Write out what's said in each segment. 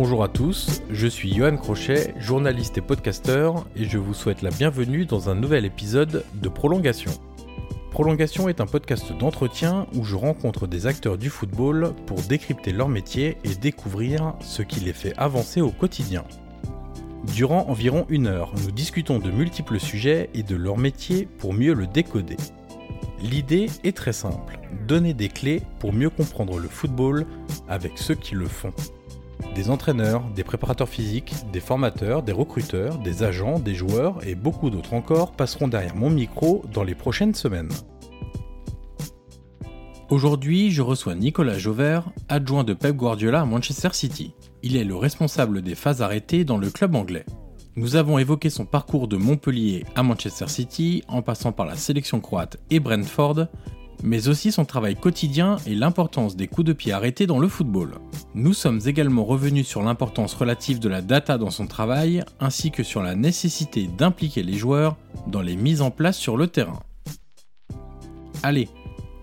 Bonjour à tous, je suis Johan Crochet, journaliste et podcasteur, et je vous souhaite la bienvenue dans un nouvel épisode de Prolongation. Prolongation est un podcast d'entretien où je rencontre des acteurs du football pour décrypter leur métier et découvrir ce qui les fait avancer au quotidien. Durant environ une heure, nous discutons de multiples sujets et de leur métier pour mieux le décoder. L'idée est très simple, donner des clés pour mieux comprendre le football avec ceux qui le font. Des entraîneurs, des préparateurs physiques, des formateurs, des recruteurs, des agents, des joueurs et beaucoup d'autres encore passeront derrière mon micro dans les prochaines semaines. Aujourd'hui, je reçois Nicolas Jauvert, adjoint de Pep Guardiola à Manchester City. Il est le responsable des phases arrêtées dans le club anglais. Nous avons évoqué son parcours de Montpellier à Manchester City, en passant par la sélection croate et Brentford, mais aussi son travail quotidien et l'importance des coups de pied arrêtés dans le football. Nous sommes également revenus sur l'importance relative de la data dans son travail, ainsi que sur la nécessité d'impliquer les joueurs dans les mises en place sur le terrain. Allez,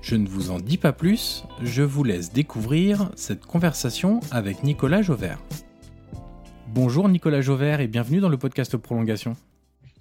je ne vous en dis pas plus, je vous laisse découvrir cette conversation avec Nicolas Jauvert. Bonjour Nicolas Jauvert et bienvenue dans le podcast Prolongation.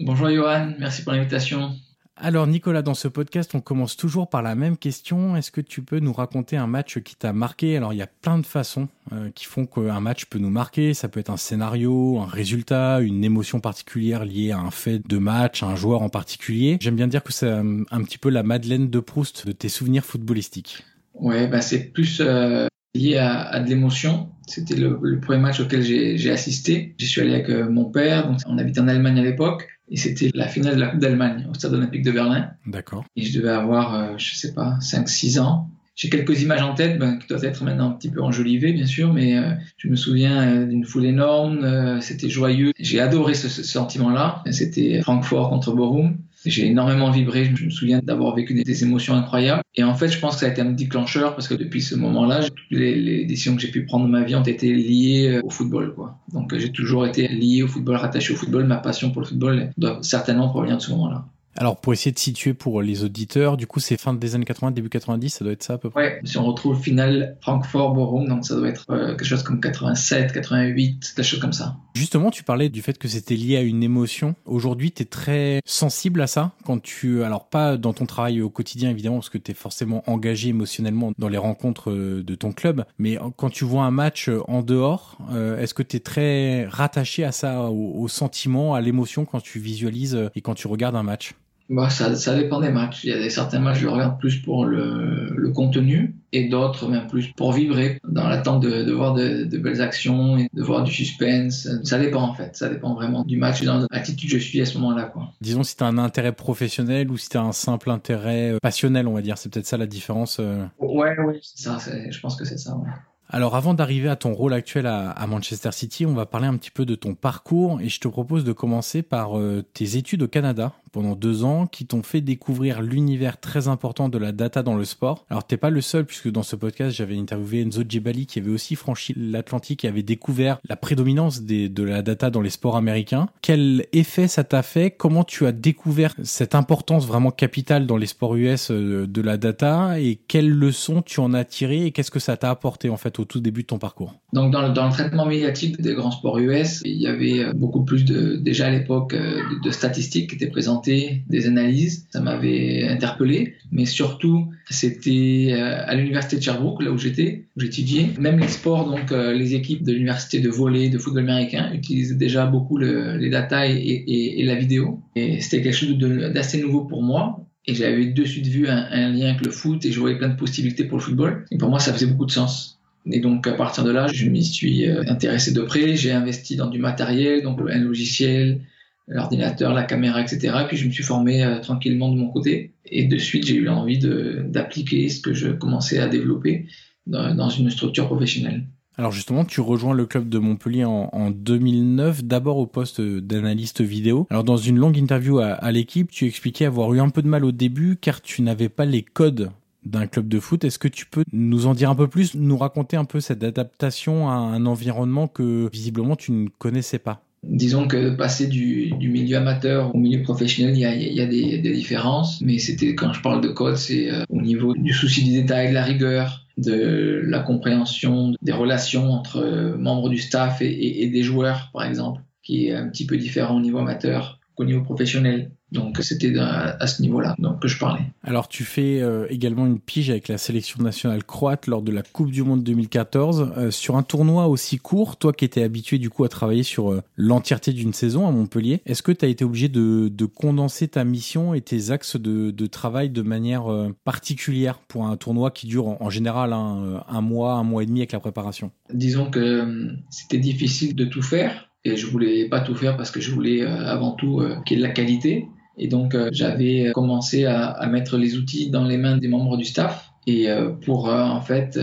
Bonjour Johan, merci pour l'invitation. Alors Nicolas, dans ce podcast, on commence toujours par la même question. Est-ce que tu peux nous raconter un match qui t'a marqué? Alors il y a plein de façons euh, qui font qu'un match peut nous marquer. Ça peut être un scénario, un résultat, une émotion particulière liée à un fait de match, à un joueur en particulier. J'aime bien dire que c'est un, un, petit peu la Madeleine de Proust de tes souvenirs footballistiques. Ouais, bah c'est plus euh, lié à, de l'émotion. C'était le, premier match auquel j'ai assisté. J'y suis allé avec euh, mon père, donc on habitait en Allemagne à l'époque. Et c'était la finale de la Coupe d'Allemagne au Stade Olympique de Berlin. D'accord. Et je devais avoir, euh, je sais pas, 5-6 ans. J'ai quelques images en tête ben, qui doivent être maintenant un petit peu enjolivées, bien sûr, mais euh, je me souviens euh, d'une foule énorme. euh, c'était joyeux. J'ai adoré ce, ce sentiment-là. C'était Francfort contre Bochum. J'ai énormément vibré. Je me souviens d'avoir vécu des, émotions incroyables. Et en fait, je pense que ça a été un déclencheur parce que depuis ce moment-là, toutes les, les, décisions que j'ai pu prendre dans ma vie ont été liées au football. Quoi. Donc, j'ai toujours été lié au football, rattaché au football. Ma passion pour le football doit certainement provenir de ce moment-là. Alors, pour essayer de situer pour les auditeurs, du coup, c'est fin des années 80, début 90, ça doit être ça à peu près Ouais, si on retrouve finale Francfort-Bochum, donc ça doit être euh, quelque chose comme 87, 88, quelque chose comme ça. Justement, tu parlais du fait que c'était lié à une émotion. Aujourd'hui, tu es très sensible à ça quand tu... Alors, pas dans ton travail au quotidien, évidemment, parce que tu es forcément engagé émotionnellement dans les rencontres de ton club, mais quand tu vois un match en dehors, euh, est-ce que tu es très rattaché à ça, au, au sentiment, à l'émotion quand tu visualises et quand tu regardes un match? Bah, ça, ça dépend des matchs. Il y a des, certains matchs, je regarde plus pour le, le contenu et d'autres même plus pour vibrer dans l'attente de, de voir de, de, belles actions et de voir du suspense. Ça dépend en fait. Ça dépend vraiment du match et dans l'attitude que je suis à ce moment-là. Quoi. Disons si tu as un intérêt professionnel ou si tu as un simple intérêt passionnel, on va dire. C'est peut-être ça la différence. Euh... Ouais, ouais, c'est ça. Je pense que c'est ça. Ouais. Alors avant d'arriver à ton rôle actuel à, à, Manchester City, on va parler un petit peu de ton parcours et je te propose de commencer par euh, tes études au Canada pendant deux ans qui t'ont fait découvrir l'univers très important de la data dans le sport. Alors t'es pas le seul puisque dans ce podcast j'avais interviewé Enzo Djebali qui avait aussi franchi l'Atlantique et avait découvert la prédominance de la data dans les sports américains. Quel effet ça t'a fait? Comment tu as découvert cette importance vraiment capitale dans les sports US euh, de la data? Et quelles leçons tu en as tirées? Et qu'est-ce que ça t'a apporté en fait au tout début de ton parcours? Donc dans le, traitement médiatique des grands sports US, il y avait beaucoup plus de déjà à l'époque euh, de, statistiques qui étaient des analyses. Ça m'avait interpellé, mais surtout c'était euh, à l'université de Sherbrooke, là où j'étais, où j'étudiais. Même les sports, donc euh, les équipes de l'université de volley, de football américain, utilisaient déjà beaucoup le, les data et, la vidéo. Et c'était quelque chose d'assez nouveau pour moi. Et j'avais de suite vu un, un, lien avec le foot et je voyais plein de possibilités pour le football. Et pour moi, ça faisait beaucoup de sens. Et donc, à partir de là, je m'y suis euh, intéressé de près. J'ai investi dans du matériel, donc un logiciel, l'ordinateur, la caméra, etc. Et puis je me suis formé euh, tranquillement de mon côté. Et de suite, j'ai eu envie d'appliquer ce que je commençais à développer dans, une structure professionnelle. Alors justement, tu rejoins le club de Montpellier en, en 2009, d'abord au poste d'analyste vidéo. Alors dans une longue interview à l'équipe, tu expliquais avoir eu un peu de mal au début car tu n'avais pas les codes d'un club de foot. Est-ce que tu peux nous en dire un peu plus, nous raconter un peu cette adaptation à un environnement que visiblement tu ne connaissais pas? Disons que passer du, du, milieu amateur au milieu professionnel, il y a, y a des, des, différences, mais c'était quand je parle de code, c'est euh, au niveau du souci du détail, de la rigueur, de la compréhension des relations entre euh, membres du staff et, et, et, des joueurs, par exemple, qui est un petit peu différent au niveau amateur qu'au niveau professionnel. Donc c'était à ce niveau-là donc que je parlais. Alors tu fais euh, également une pige avec la sélection nationale croate lors de la Coupe du Monde 2014 euh, sur un tournoi aussi court. Toi qui étais habitué du coup à travailler sur euh, l'entièreté d'une saison à Montpellier, est-ce que tu as été obligé de, de, condenser ta mission et tes axes de, de travail de manière particulière pour un tournoi qui dure en, en général un, un mois, un mois et demi avec la préparation? Disons que c'était difficile de tout faire et je voulais pas tout faire parce que je voulais avant tout qu'il y ait de la qualité. Et donc, euh, j'avais commencé à, à, mettre les outils dans les mains des membres du staff et euh, pour euh, en fait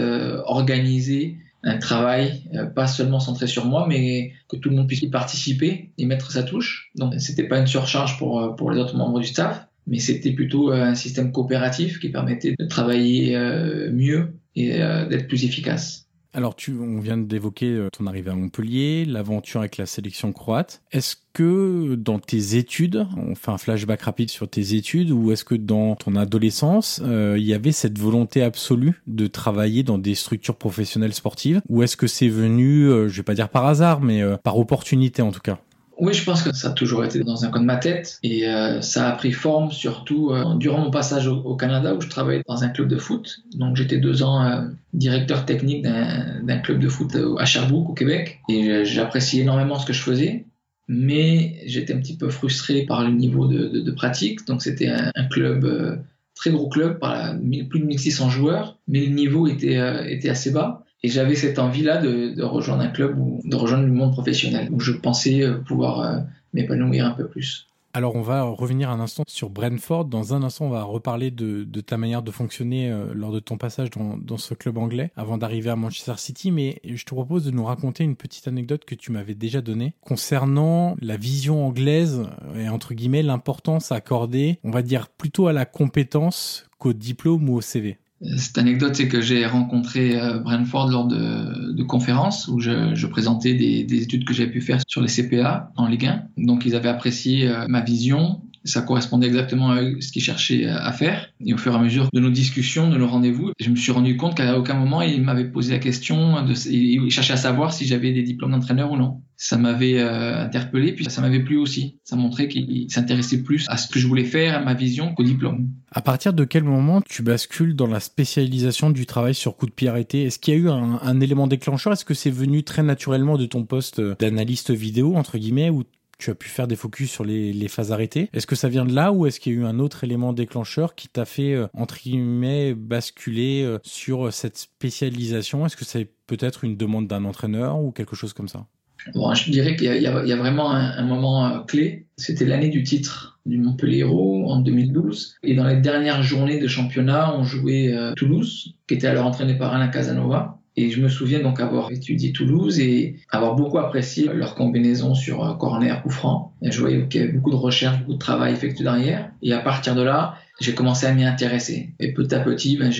organiser un travail pas seulement centré sur moi, mais que tout le monde puisse y participer et mettre sa touche. Donc, c'était pas une surcharge pour pour les autres membres du staff, mais c'était plutôt un système coopératif qui permettait de travailler mieux et d'être plus efficace. Alors, tu, on vient d'évoquer ton arrivée à Montpellier, l'aventure avec la sélection croate. Est-ce que dans tes études, on fait un flashback rapide sur tes études, ou est-ce que dans ton adolescence, euh, il y avait cette volonté absolue de travailler dans des structures professionnelles sportives, ou est-ce que c'est venu, euh, je vais pas dire par hasard, mais euh, par opportunité en tout cas? Oui, je pense que ça a toujours été dans un coin de ma tête et euh, ça a pris forme surtout euh, durant mon passage au, Canada où je travaillais dans un club de foot. Donc j'étais deux ans euh, directeur technique d'un club de foot à Sherbrooke au Québec et j'appréciais énormément ce que je faisais. Mais j'étais un petit peu frustré par le niveau de, pratique. Donc c'était un, club, très gros club, plus de 1600 joueurs, mais le niveau était assez bas. Et j'avais cette envie-là de, rejoindre un club ou de rejoindre le monde professionnel où je pensais pouvoir euh, m'épanouir un peu plus. Alors on va revenir un instant sur Brentford. Dans un instant, on va reparler de, de ta manière de fonctionner euh, lors de ton passage dans, dans ce club anglais avant d'arriver à Manchester City. Mais je te propose de nous raconter une petite anecdote que tu m'avais déjà donnée concernant la vision anglaise et entre guillemets l'importance accordée, on va dire plutôt à la compétence qu'au diplôme ou au CV. Cette anecdote, c'est que j'ai rencontré Brentford lors de, conférences où je, présentais des, des, études que j'avais pu faire sur les CPA en Ligue 1. Donc, ils avaient apprécié ma vision. Ça correspondait exactement à ce qu'ils cherchaient à faire. Et au fur et à mesure de nos discussions, de nos rendez-vous, je me suis rendu compte qu'à aucun moment, ils m'avaient posé la question, de, ils cherchaient à savoir si j'avais des diplômes d'entraîneur ou non. Ça m'avait euh, interpellé, puis ça m'avait plu aussi. Ça montrait qu'ils s'intéressaient plus à ce que je voulais faire, à ma vision, qu'au diplôme. À partir de quel moment tu bascules dans la spécialisation du travail sur coup de pied arrêté? Est-ce qu'il y a eu un, un élément déclencheur? Est-ce que c'est venu très naturellement de ton poste d'analyste vidéo, entre guillemets, ou tu as pu faire des focus sur les, phases arrêtées. Est-ce que ça vient de là ou est-ce qu'il y a eu un autre élément déclencheur qui t'a fait, euh, entre guillemets, basculer euh, sur cette spécialisation? Est-ce que c'est peut-être une demande d'un entraîneur ou quelque chose comme ça? Bon, je dirais qu'il y, a vraiment un, moment euh, clé. C'était l'année du titre du Montpellier Hérault en 2012. Et dans les dernières journées de championnat, on jouait euh, Toulouse, qui était alors entraîné par Alain Casanova. Et je me souviens donc avoir étudié Toulouse et avoir beaucoup apprécié leur combinaison sur euh, corner ou franc. je voyais qu'il y avait beaucoup de recherche, beaucoup de travail effectué derrière. Et à partir de là, j'ai commencé à m'y intéresser. Et petit à petit, ben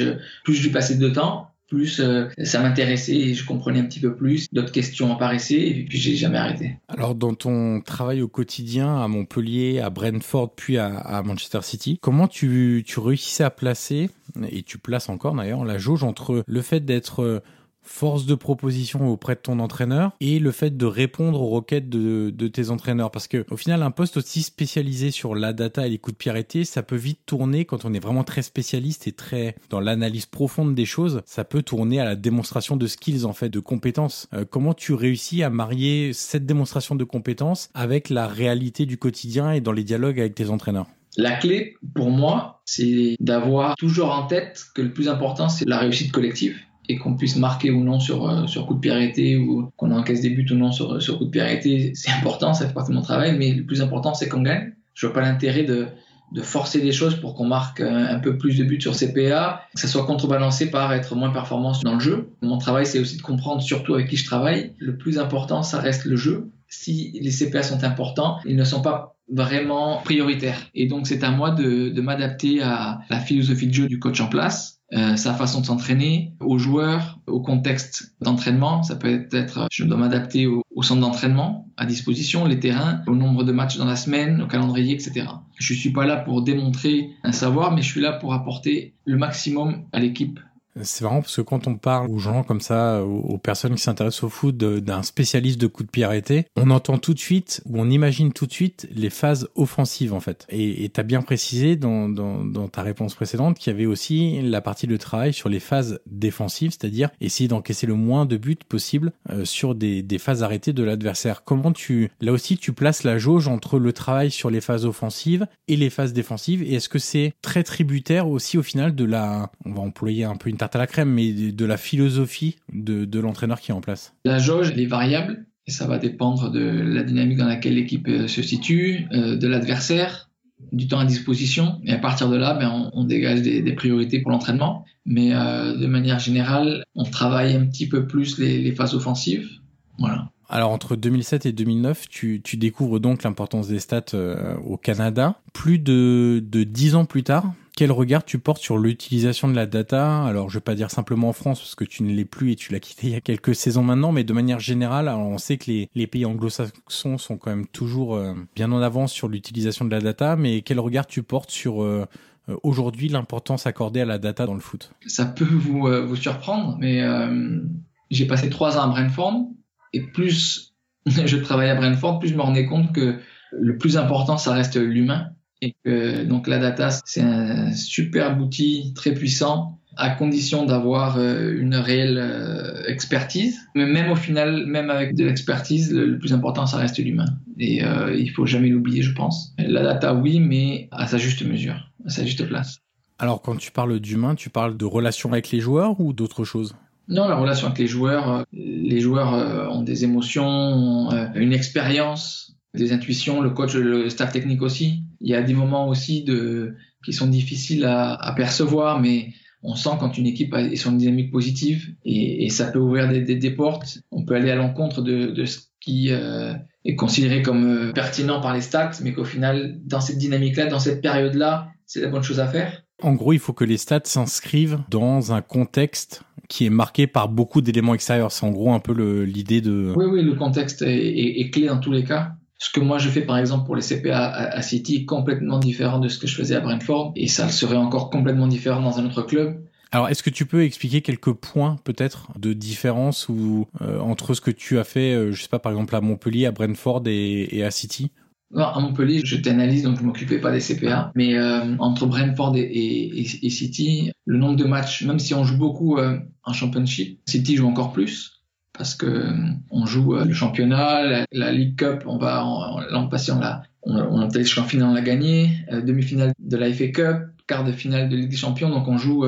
plus je lui passais de temps, plus euh, ça m'intéressait et je comprenais un petit peu plus. D'autres questions apparaissaient et puis j'ai jamais arrêté. Alors dans ton travail au quotidien à Montpellier, à Brentford puis à, Manchester City, comment tu, tu réussissais à placer, et tu places encore d'ailleurs, la jauge entre le fait d'être force de proposition auprès de ton entraîneur et le fait de répondre aux requêtes de, tes entraîneurs. Parce que au final, un poste aussi spécialisé sur la data et les coups de pied arrêtés, ça peut vite tourner quand on est vraiment très spécialiste et très dans l'analyse profonde des choses. Ça peut tourner à la démonstration de skills en fait, de compétences. Euh, comment tu réussis à marier cette démonstration de compétences avec la réalité du quotidien et dans les dialogues avec tes entraîneurs? La clé, pour moi, c'est d'avoir toujours en tête que le plus important, c'est la réussite collective qu'on puisse marquer ou non sur, euh, sur coup de pied arrêté ou qu'on encaisse des buts ou non sur, sur coup de pied arrêté, c'est important, ça fait partie de mon travail, mais le plus important, c'est qu'on gagne. Je vois pas l'intérêt de, de forcer des choses pour qu'on marque un, peu plus de buts sur CPA, que ça soit contrebalancé par être moins performant dans le jeu. Mon travail, c'est aussi de comprendre surtout avec qui je travaille. Le plus important, ça reste le jeu. Si les CPA sont importants, ils ne sont pas vraiment prioritaires. Et donc, c'est à moi de, de m'adapter à la philosophie de jeu du coach en place euh, sa façon de s'entraîner, aux joueurs, au contexte d'entraînement. Ça peut être, je dois m'adapter au, au, centre d'entraînement à disposition, les terrains, au nombre de matchs dans la semaine, au calendrier, etc. Je suis pas là pour démontrer un savoir, mais je suis là pour apporter le maximum à l'équipe c'est marrant parce que quand on parle aux gens comme ça, aux, personnes qui s'intéressent au foot d'un spécialiste de coups de pied arrêtés, on entend tout de suite ou on imagine tout de suite les phases offensives en fait. Et tu as bien précisé dans, ta réponse précédente qu'il y avait aussi la partie de travail sur les phases défensives, c'est-à-dire essayer d'encaisser le moins de buts possible euh, sur des phases arrêtées de l'adversaire. Comment tu, là aussi, tu places la jauge entre le travail sur les phases offensives et les phases défensives Et est-ce que c'est très tributaire aussi au final de la, on va employer un peu une tarte à la crème, mais de la philosophie de, l'entraîneur qui est en place La jauge, elle est variable et ça va dépendre de la dynamique dans laquelle l'équipe euh, se situe, euh, de l'adversaire, du temps à disposition. Et à partir de là, ben, on, dégage des, priorités pour l'entraînement. Mais euh, de manière générale, on travaille un petit peu plus les, phases offensives. Voilà. Alors entre 2007 et 2009, tu, découvres donc l'importance des stats au Canada. Plus de, de 10 ans plus tard, quel regard tu portes sur l'utilisation de la data? Alors, je vais pas dire simplement en France parce que tu ne l'es plus et tu l'as quitté il y a quelques saisons maintenant, mais de manière générale, on sait que les, pays anglo-saxons sont quand même toujours euh, bien en avance sur l'utilisation de la data, mais quel regard tu portes sur euh, euh, aujourd'hui l'importance accordée à la data dans le foot? Ça peut vous, vous surprendre, mais j'ai passé trois ans à Brentford et plus je travaille à Brentford, plus je me rendais compte que le plus important, ça reste l'humain et que donc la data c'est un super outil très puissant à condition d'avoir euh, une réelle euh, expertise. Mais même au final, même avec de l'expertise, le, plus important, ça reste l'humain. Et euh, il faut jamais l'oublier, je pense. La data, oui, mais à sa juste mesure, à sa juste place. Alors, quand tu parles d'humain, tu parles de relation avec les joueurs ou d'autres choses? Non, la relation avec les joueurs, les joueurs ont des émotions, ont une expérience, des intuitions, le coach, le staff technique aussi. Il y a des moments aussi de, qui sont difficiles à, à percevoir, mais on sent quand une équipe est sur une dynamique positive et, et ça peut ouvrir des, des, des, portes. On peut aller à l'encontre de, de, ce qui euh, est considéré comme euh, pertinent par les stats, mais qu'au final, dans cette dynamique-là, dans cette période-là, c'est la bonne chose à faire. En gros, il faut que les stats s'inscrivent dans un contexte qui est marqué par beaucoup d'éléments extérieurs. C'est en gros un peu l'idée de... Oui, oui, le contexte est, est, est, clé dans tous les cas ce que moi je fais par exemple pour les CPA à, City est complètement différent de ce que je faisais à Brentford et ça serait encore complètement différent dans un autre club. Alors, est-ce que tu peux expliquer quelques points peut-être de différence ou euh, entre ce que tu as fait, euh, je sais pas, par exemple à Montpellier, à Brentford et, à City? Non, à Montpellier, j'étais analyste, donc je m'occupais pas des CPA. Mais euh, entre Brentford et, et, City, le nombre de matchs, même si on joue beaucoup en Championship, City joue encore plus parce que euh, on joue euh, le championnat, la, League Cup, on va l'an passé on l'a on, on a en finale, on l'a gagné, euh, demi-finale de la FA Cup, quart de finale de Ligue des Champions, donc on joue,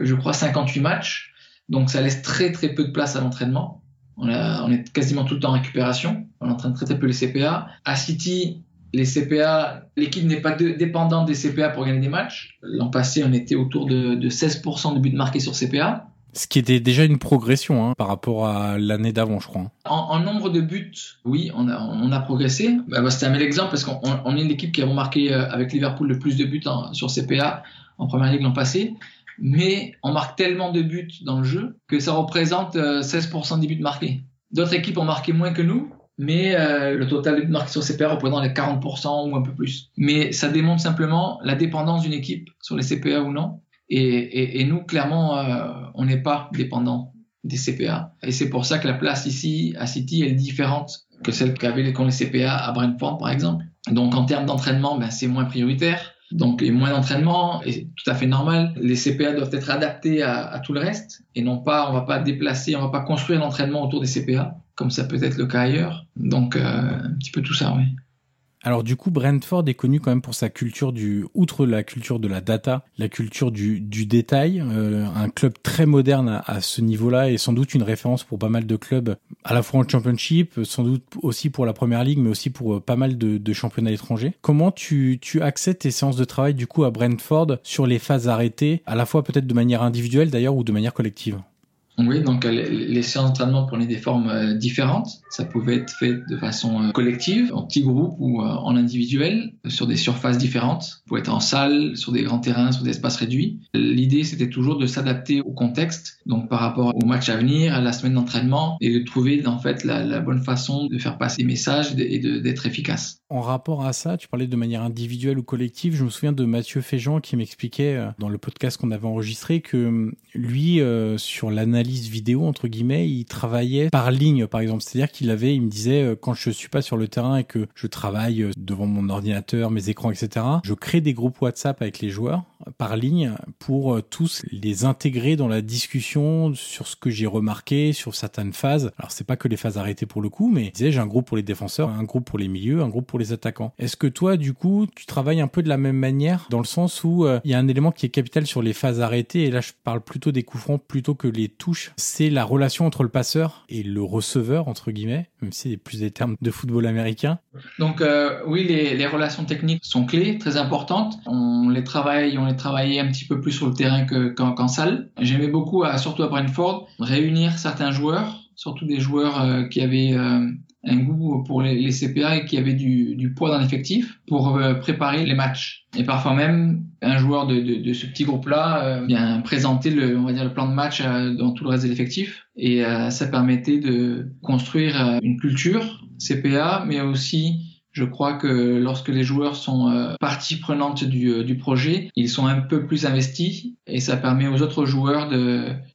je crois, 58 matchs, donc ça laisse très très peu de place à l'entraînement. On, on, est quasiment tout le temps en récupération, on entraîne très très peu les CPA. À City, les CPA, l'équipe n'est pas dépendante des CPA pour gagner des matchs. L'an passé, on était autour de, de 16% de buts marqués sur CPA. Ce qui était déjà une progression hein, par rapport à l'année d'avant, je crois. En, nombre de buts, oui, on a, progressé. Bah, C'était un bel exemple parce qu'on on est l'équipe qui a marqué euh, avec Liverpool le plus de buts sur CPA en première ligue l'an passé. Mais on marque tellement de buts dans le jeu que ça représente 16% euh, des buts marqués. D'autres équipes ont marqué moins que nous, mais euh, le total de buts marqués sur CPA représente les 40% ou un peu plus. Mais ça démontre simplement la dépendance d'une équipe sur les CPA ou non. Et, et, et nous, clairement, euh, on n'est pas dépendant des CPA. Et c'est pour ça que la place ici à City est différente que celle qu'avaient les CPA à Brentford, par exemple. Donc en termes d'entraînement, ben, c'est moins prioritaire. Donc a moins d'entraînement, et tout à fait normal. Les CPA doivent être adaptés à, à, tout le reste, et non pas, on va pas déplacer, on va pas construire l'entraînement autour des CPA, comme ça peut être le cas ailleurs. Donc euh, un petit peu tout ça, oui. Alors du coup, Brentford est connu quand même pour sa culture du, outre la culture de la data, la culture du, du détail, euh, un club très moderne à, ce niveau-là et sans doute une référence pour pas mal de clubs, à la fois en Championship, sans doute aussi pour la Première Ligue, mais aussi pour euh, pas mal de, de championnats étrangers. Comment tu, tu accèdes tes séances de travail du coup à Brentford sur les phases arrêtées, à la fois peut-être de manière individuelle d'ailleurs ou de manière collective? Oui, donc euh, les, séances d'entraînement prenaient des formes euh, différentes. Ça pouvait être fait de façon euh, collective, en petits groupes ou en individuel, sur des surfaces différentes. Ça pouvait être en salle, sur des grands terrains, sur des espaces réduits. L'idée, c'était toujours de s'adapter au contexte, donc par rapport au match à venir, à la semaine d'entraînement, et de trouver en fait la, la, bonne façon de faire passer les messages et d'être efficace. En rapport à ça, tu parlais de manière individuelle ou collective. Je me souviens de Mathieu Féjean qui m'expliquait dans le podcast qu'on avait enregistré que lui, sur l'analyse vidéo entre guillemets, il travaillait par ligne par exemple. C'est-à-dire qu'il avait, il me disait euh, quand je suis pas sur le terrain et que je travaille euh, devant mon ordinateur, mes écrans, etc. Je crée des groupes WhatsApp avec les joueurs par ligne pour tous les intégrer dans la discussion sur ce que j'ai remarqué sur certaines phases. Alors c'est pas que les phases arrêtées pour le coup, mais j'ai un groupe pour les défenseurs, un groupe pour les milieux, un groupe pour les attaquants. Est-ce que toi du coup tu travailles un peu de la même manière dans le sens où il y a un élément qui est capital sur les phases arrêtées et là je parle plutôt des coups francs plutôt que les touches c'est la relation entre le passeur et le receveur, entre guillemets, même si c'est plus des termes de football américain. Donc euh, oui, les, relations techniques sont clés, très importantes. On les travaille, on les travaillait un petit peu plus sur le terrain qu'en salle. J'aimais beaucoup, surtout à Brentford, réunir certains joueurs, surtout des joueurs euh, qui avaient euh, un goût pour les, CPA et qui avait du, poids dans l'effectif pour euh, préparer les matchs. Et parfois même, un joueur de, de, ce petit groupe-là vient présenter le, on va dire, le plan de match dans tout le reste de l'effectif. Et ça permettait de construire une culture CPA, mais aussi je crois que lorsque les joueurs sont euh, partie prenante du, euh, du, projet, ils sont un peu plus investis et ça permet aux autres joueurs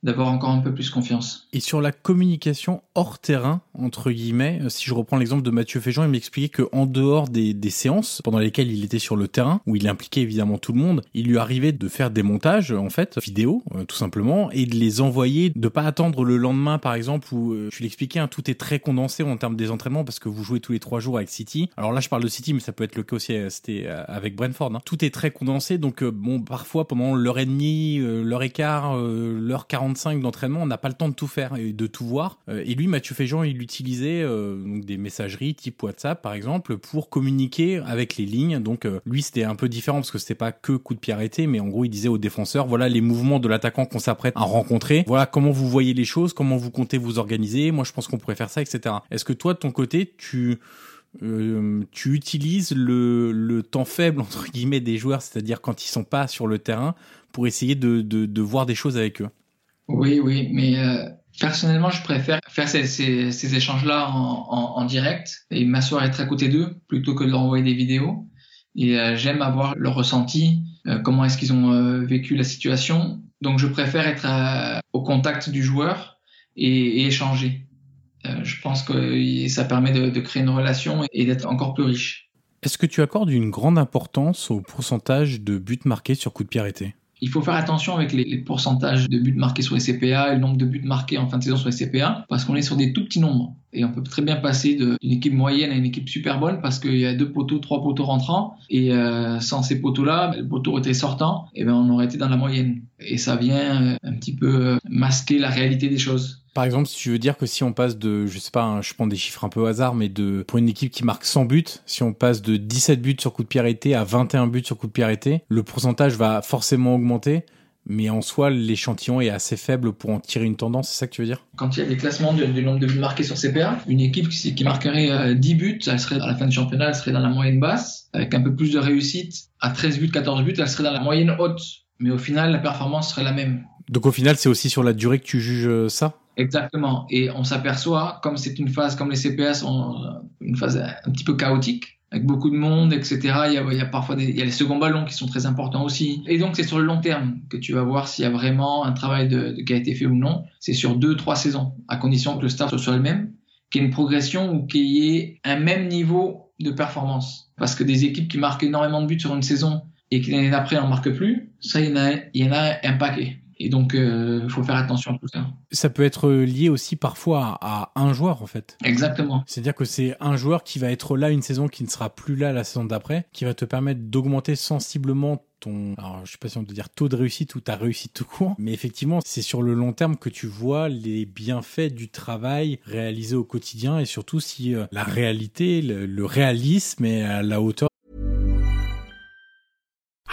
d'avoir encore un peu plus confiance. Et sur la communication hors terrain, entre guillemets, euh, si je reprends l'exemple de Mathieu Féjean, il m'expliquait qu'en dehors des, des, séances pendant lesquelles il était sur le terrain, où il impliquait évidemment tout le monde, il lui arrivait de faire des montages, en fait, vidéo, tout simplement, et de les envoyer, de pas attendre le lendemain, par exemple, où tu l'expliquais, hein, tout est très condensé en termes des entraînements parce que vous jouez tous les trois jours avec City. Alors là, je parle de City, mais ça peut être le cas aussi euh, c'était euh, avec Brentford. Hein. Tout est très condensé, donc euh, bon, parfois pendant l'heure et demie, l'heure et quart, l'heure 45 d'entraînement, on n'a pas le temps de tout faire et de tout voir. et lui, Mathieu Féjean, il utilisait des messageries type WhatsApp, par exemple, pour communiquer avec les lignes. Donc lui, c'était un peu différent parce que c'était pas que coup de pied arrêté, mais en gros, il disait aux défenseurs, voilà les mouvements de l'attaquant qu'on s'apprête à rencontrer. Voilà comment vous voyez les choses, comment vous comptez vous organiser. Moi, je pense qu'on pourrait faire ça, etc. Est-ce que toi, de ton côté, tu euh, tu utilises le, temps faible entre guillemets des joueurs, c'est-à-dire quand ils sont pas sur le terrain, pour essayer de, voir des choses avec eux. Oui, oui, mais euh, personnellement, je préfère faire ces, échanges-là en, direct et m'asseoir être à côté d'eux plutôt que de leur envoyer des vidéos. Et euh, j'aime avoir leur ressenti, comment est-ce qu'ils ont vécu la situation. Donc, je préfère être au contact du joueur et échanger. Euh, je pense que ça permet de, créer une relation et d'être encore plus riche. Est-ce que tu accordes une grande importance au pourcentage de buts marqués sur coup de pied arrêté? Il faut faire attention avec les, pourcentages de buts marqués sur les CPA et le nombre de buts marqués en fin de saison sur les CPA, parce qu'on est sur des tout petits nombres. Et on peut très bien passer d'une équipe moyenne à une équipe super bonne parce qu'il y a deux poteaux, trois poteaux rentrants. Et euh, sans ces poteaux-là, le poteau était sortant, et ben on aurait été dans la moyenne. Et ça vient euh, un petit peu masquer la réalité des choses. Par exemple, si tu veux dire que si on passe de, je sais pas, hein, je prends des chiffres un peu au hasard, mais de, pour une équipe qui marque 100 buts, si on passe de 17 buts sur coup de pied arrêté à 21 buts sur coup de pied arrêté, le pourcentage va forcément augmenter. mais en soi, l'échantillon est assez faible pour en tirer une tendance, c'est ça que tu veux dire? Quand il y a des classements du, nombre de buts marqués sur CPA, une équipe qui, qui marquerait 10 euh, buts, elle serait à la fin du championnat, elle serait dans la moyenne basse, avec un peu plus de réussite. À 13 buts, 14 buts, elle serait dans la moyenne haute. Mais au final, la performance serait la même. Donc au final, c'est aussi sur la durée que tu juges euh, ça? Exactement. Et on s'aperçoit, comme c'est une phase, comme les CPA sont une phase un petit peu chaotique, avec beaucoup de monde, etc. Il y a, parfois des, il y a les seconds ballons qui sont très importants aussi. Et donc c'est sur le long terme que tu vas voir s'il y a vraiment un travail qui a été fait ou non. C'est sur deux, trois saisons, à condition que le staff soit le même, qu'il y ait une progression ou qu'il y ait un même niveau de performance. Parce que des équipes qui marquent énormément de buts sur une saison et qui l'année d'après n'en marquent plus, ça il y en a, il y en a un paquet. Et donc, il euh, faut faire attention à tout ça. Ça peut être lié aussi parfois à, un joueur, en fait. Exactement. C'est-à-dire que c'est un joueur qui va être là une saison qui ne sera plus là la saison d'après, qui va te permettre d'augmenter sensiblement ton, alors je sais pas si on peut dire taux de réussite ou ta réussite tout court, mais effectivement, c'est sur le long terme que tu vois les bienfaits du travail réalisé au quotidien et surtout si euh, la réalité, le réalisme est à la hauteur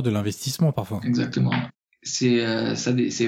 De l'investissement parfois. Exactement. C'est euh,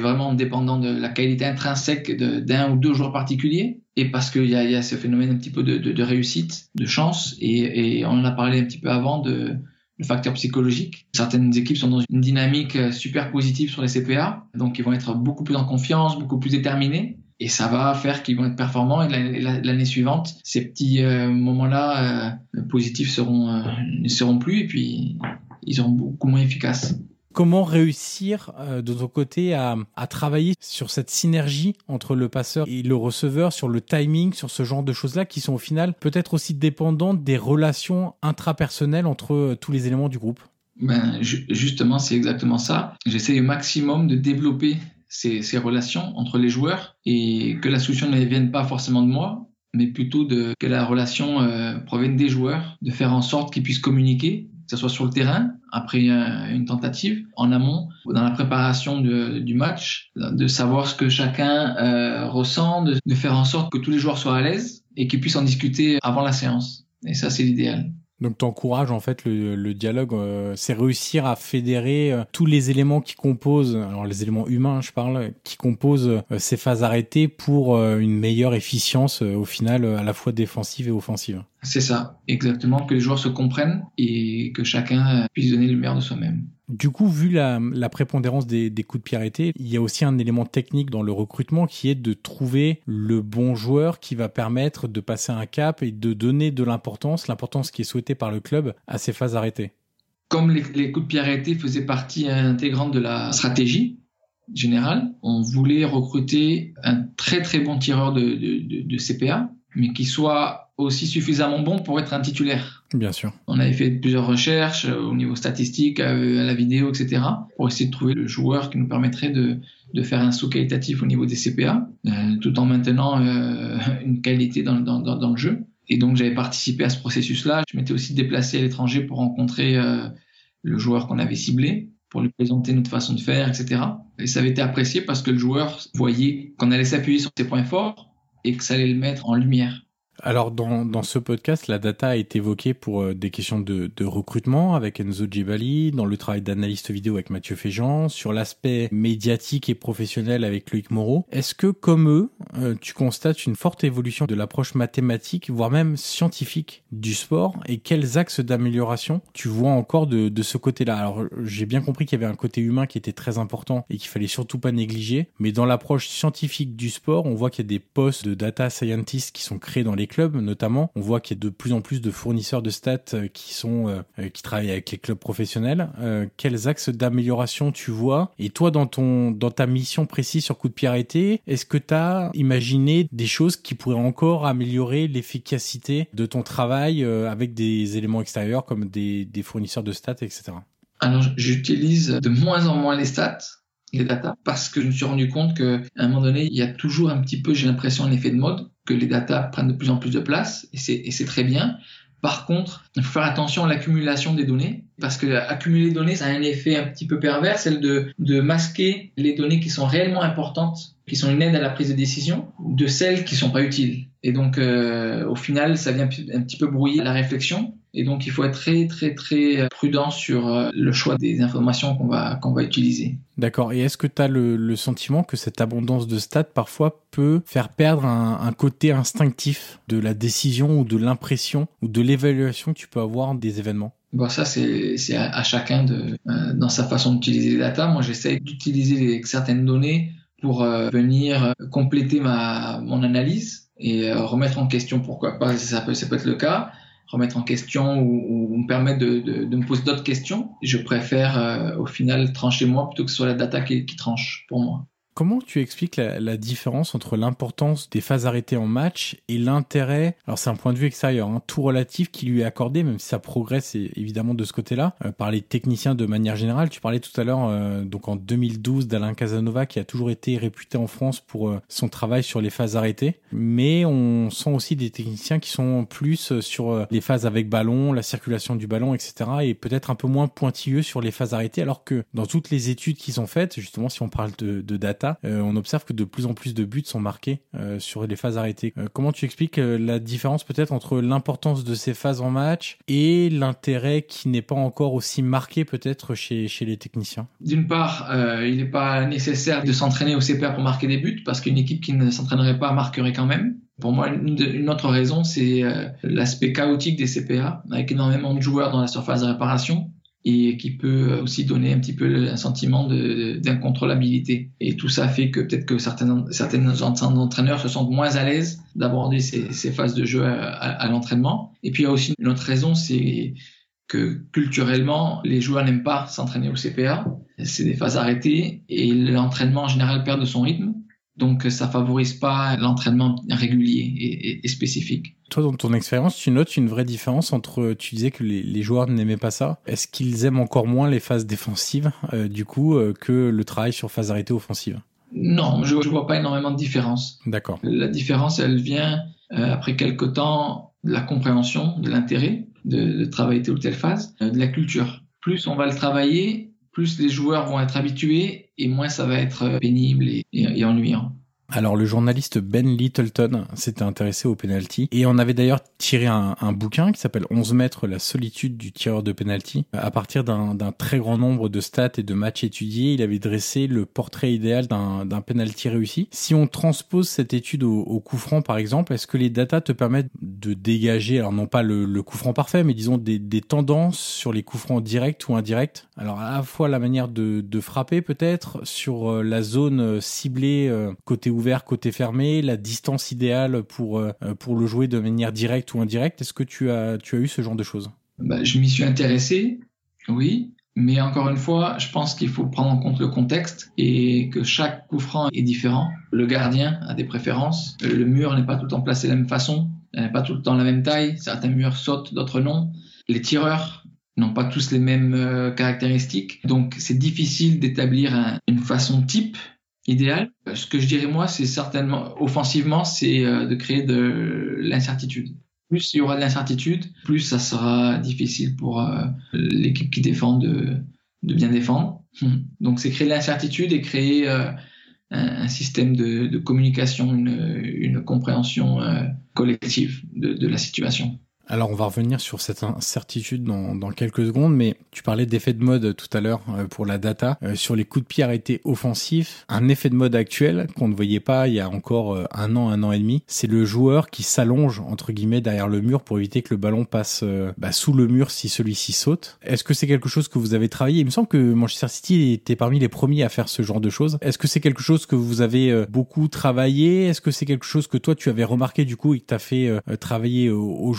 vraiment dépendant de la qualité intrinsèque d'un ou deux joueurs particuliers et parce qu'il y a, y a ce phénomène un petit peu de, de, de réussite, de chance et, et, on en a parlé un petit peu avant de le facteur psychologique. Certaines équipes sont dans une dynamique euh, super positive sur les CPA, donc ils vont être beaucoup plus en confiance, beaucoup plus déterminés et ça va faire qu'ils vont être performants et l'année suivante ces petits euh, moments-là euh, positifs seront ne seront plus et puis ils seront beaucoup moins efficaces. Comment réussir de ton côté à, à, travailler sur cette synergie entre le passeur et le receveur, sur le timing, sur ce genre de choses-là qui sont au final peut-être aussi dépendantes des relations intrapersonnelles entre tous les éléments du groupe? Ben, justement, c'est exactement ça. J'essaie au maximum de développer ces, ces, relations entre les joueurs et que la solution ne vienne pas forcément de moi, mais plutôt de que la relation euh, provienne des joueurs, de faire en sorte qu'ils puissent communiquer, que ce soit sur le terrain, après une tentative, en amont, dans la préparation du match, de savoir ce que chacun euh, ressent, de, faire en sorte que tous les joueurs soient à l'aise et qu'ils puissent en discuter avant la séance. Et ça, c'est l'idéal. Donc t'encourages en fait le, dialogue, euh, c'est réussir à fédérer euh, tous les éléments qui composent, alors les éléments humains je parle, qui composent euh, ces phases arrêtées pour une meilleure efficience au final à la fois défensive et offensive. C'est ça, exactement, que les joueurs se comprennent et que chacun puisse donner le meilleur de soi-même. Du coup, vu la, prépondérance des, coups de pied arrêtés, il y a aussi un élément technique dans le recrutement qui est de trouver le bon joueur qui va permettre de passer un cap et de donner de l'importance, l'importance qui est souhaitée par le club à ces phases arrêtées. Comme les, coups de pied arrêtés faisaient partie intégrante de la stratégie générale, on voulait recruter un très très bon tireur de CPA, mais qui soit aussi suffisamment bon pour être un titulaire. Bien sûr. On avait fait plusieurs recherches euh, au niveau statistique, euh, à la vidéo, etc., pour essayer de trouver le joueur qui nous permettrait de, de faire un saut qualitatif au niveau des CPA, euh, tout en maintenant une qualité dans, dans, dans, le jeu. Et donc j'avais participé à ce processus-là. Je m'étais aussi déplacé à l'étranger pour rencontrer le joueur qu'on avait ciblé, pour lui présenter notre façon de faire, etc. Et ça avait été apprécié parce que le joueur voyait qu'on allait s'appuyer sur ses points forts et que ça allait le mettre en lumière. Alors dans, dans ce podcast, la data est évoquée pour euh, des questions de, recrutement avec Enzo Gibali, dans le travail d'analyste vidéo avec Mathieu Féjean, sur l'aspect médiatique et professionnel avec Loïc Moreau. Est-ce que comme eux, euh, tu constates une forte évolution de l'approche mathématique, voire même scientifique du sport et quels axes d'amélioration tu vois encore de, de ce côté-là? Alors j'ai bien compris qu'il y avait un côté humain qui était très important et qu'il fallait surtout pas négliger, mais dans l'approche scientifique du sport, on voit qu'il y a des postes de data scientists qui sont créés dans les clubs notamment. On voit qu'il y a de plus en plus de fournisseurs de stats euh, qui sont euh, euh, qui travaillent avec les clubs professionnels. quels axes d'amélioration tu vois? Et toi, dans ton dans ta mission précise sur coup de pied arrêté, est-ce que tu as imaginé des choses qui pourraient encore améliorer l'efficacité de ton travail avec des éléments extérieurs comme des, des fournisseurs de stats, etc. Alors j'utilise de moins en moins les stats, les data, parce que je me suis rendu compte qu'à un moment donné, il y a toujours un petit peu, j'ai l'impression, un effet de mode, que les data prennent de plus en plus de place, et c'est très bien. Par contre, il faut faire attention à l'accumulation des données, parce que accumuler des données, ça a un effet un petit peu pervers, celle de, de masquer les données qui sont réellement importantes, qui sont une aide à la prise de décision, de celles qui sont pas utiles. Et donc, euh, au final, ça vient un petit peu brouiller la réflexion. Et donc, il faut être très, très, très prudent sur euh, le choix des informations qu'on va, qu'on va utiliser. D'accord. Et est-ce que tu as le, le, sentiment que cette abondance de stats parfois peut faire perdre un, un côté instinctif de la décision ou de l'impression ou de l'évaluation que tu peux avoir des événements? Bon, ça, c'est à, à, chacun de, euh, dans sa façon d'utiliser les data. Moi, j'essaie d'utiliser certaines données pour euh, venir compléter ma, mon analyse et euh, remettre en question pourquoi pas, ça peut, ça peut être le cas, remettre en question ou, ou me permettre de, de, de me poser d'autres questions. Je préfère euh, au final trancher moi plutôt que ce soit la data qui, qui tranche pour moi. Comment tu expliques la, la différence entre l'importance des phases arrêtées en match et l'intérêt, alors c'est un point de vue extérieur, hein, tout relatif qui lui est accordé, même si ça progresse évidemment de ce côté-là, euh, par les techniciens de manière générale. Tu parlais tout à l'heure, euh, donc en 2012, d'Alain Casanova qui a toujours été réputé en France pour euh, son travail sur les phases arrêtées, mais on sent aussi des techniciens qui sont plus sur euh, les phases avec ballon, la circulation du ballon, etc. et peut-être un peu moins pointilleux sur les phases arrêtées, alors que dans toutes les études qui sont faites, justement si on parle de, de data, euh, on observe que de plus en plus de buts sont marqués euh, sur les phases arrêtées. Euh, comment tu expliques la différence peut-être entre l'importance de ces phases en match et l'intérêt qui n'est pas encore aussi marqué peut-être chez, chez les techniciens? D'une part, il n'est pas nécessaire de s'entraîner au CPA pour marquer des buts parce qu'une équipe qui ne s'entraînerait pas marquerait quand même. Pour moi, une, autre raison, c'est l'aspect chaotique des CPA, avec énormément de joueurs dans la surface de réparation et qui peut aussi donner un petit peu un sentiment d'incontrôlabilité. Et tout ça fait que peut-être que certains, certains entraîneurs se sentent moins à l'aise d'aborder ces, phases de jeu à, l'entraînement. Et puis il y a aussi une autre raison, c'est que culturellement, les joueurs n'aiment pas s'entraîner au CPA. C'est des phases arrêtées et l'entraînement en général perd de son rythme. Donc ça favorise pas l'entraînement régulier et, spécifique. Toi, dans ton expérience, tu notes une vraie différence entre, tu disais que les, les joueurs n'aimaient pas ça. Est-ce qu'ils aiment encore moins les phases défensives, euh, du coup, euh, que le travail sur phase arrêtée offensive? Non, je, je vois pas énormément de différence. D'accord. La différence, elle vient euh, après quelque temps de la compréhension, de l'intérêt de, de, travailler telle ou telle phase, euh, de la culture. Plus on va le travailler, plus les joueurs vont être habitués et moins ça va être pénible et, et, et ennuyant. Alors le journaliste Ben Littleton s'était intéressé au penalty et on avait d'ailleurs tiré un, bouquin qui s'appelle 11 mètres la solitude du tireur de penalty. À partir d'un très grand nombre de stats et de matchs étudiés, il avait dressé le portrait idéal d'un penalty réussi. Si on transpose cette étude au, au coup franc par exemple, est-ce que les datas te permettent de dégager, alors non pas le, le coup franc parfait, mais disons des, tendances sur les coups francs directs ou indirects? Alors à la fois la manière de, de frapper peut-être sur euh, la zone ciblée euh, côté ouvert, côté fermé, la distance idéale pour euh, pour le jouer de manière directe ou indirecte. Est-ce que tu as tu as eu ce genre de choses? Bah, Je m'y suis intéressé, oui. Mais encore une fois, je pense qu'il faut prendre en compte le contexte et que chaque coup franc est différent. Le gardien a des préférences. Le mur n'est pas tout le temps placé de la même façon. N'est pas tout le temps la même taille. Certains murs sautent, d'autres non. Les tireurs n'ont pas tous les mêmes euh, caractéristiques. Donc c'est difficile d'établir un, une façon type idéal. Ce que je dirais moi, c'est certainement offensivement, c'est euh, de créer de l'incertitude. Plus il y aura de l'incertitude, plus ça sera difficile pour euh, l'équipe qui défend de, de bien défendre. Donc c'est créer de l'incertitude et créer euh, un, système de, de communication, une, une compréhension collective de, de la situation. Alors on va revenir sur cette incertitude dans, quelques secondes, mais tu parlais d'effet de mode tout à l'heure euh, pour la data. Euh, sur les coups de pied arrêtés offensifs, un effet de mode actuel qu'on ne voyait pas il y a encore euh, un an, un an et demi, c'est le joueur qui s'allonge entre guillemets derrière le mur pour éviter que le ballon passe euh, bah, sous le mur si celui-ci saute. Est-ce que c'est quelque chose que vous avez travaillé? Il me semble que Manchester City était parmi les premiers à faire ce genre de choses. Est-ce que c'est quelque chose que vous avez euh, beaucoup travaillé? Est-ce que c'est quelque chose que toi tu avais remarqué du coup et que tu as fait euh, travailler aux, aux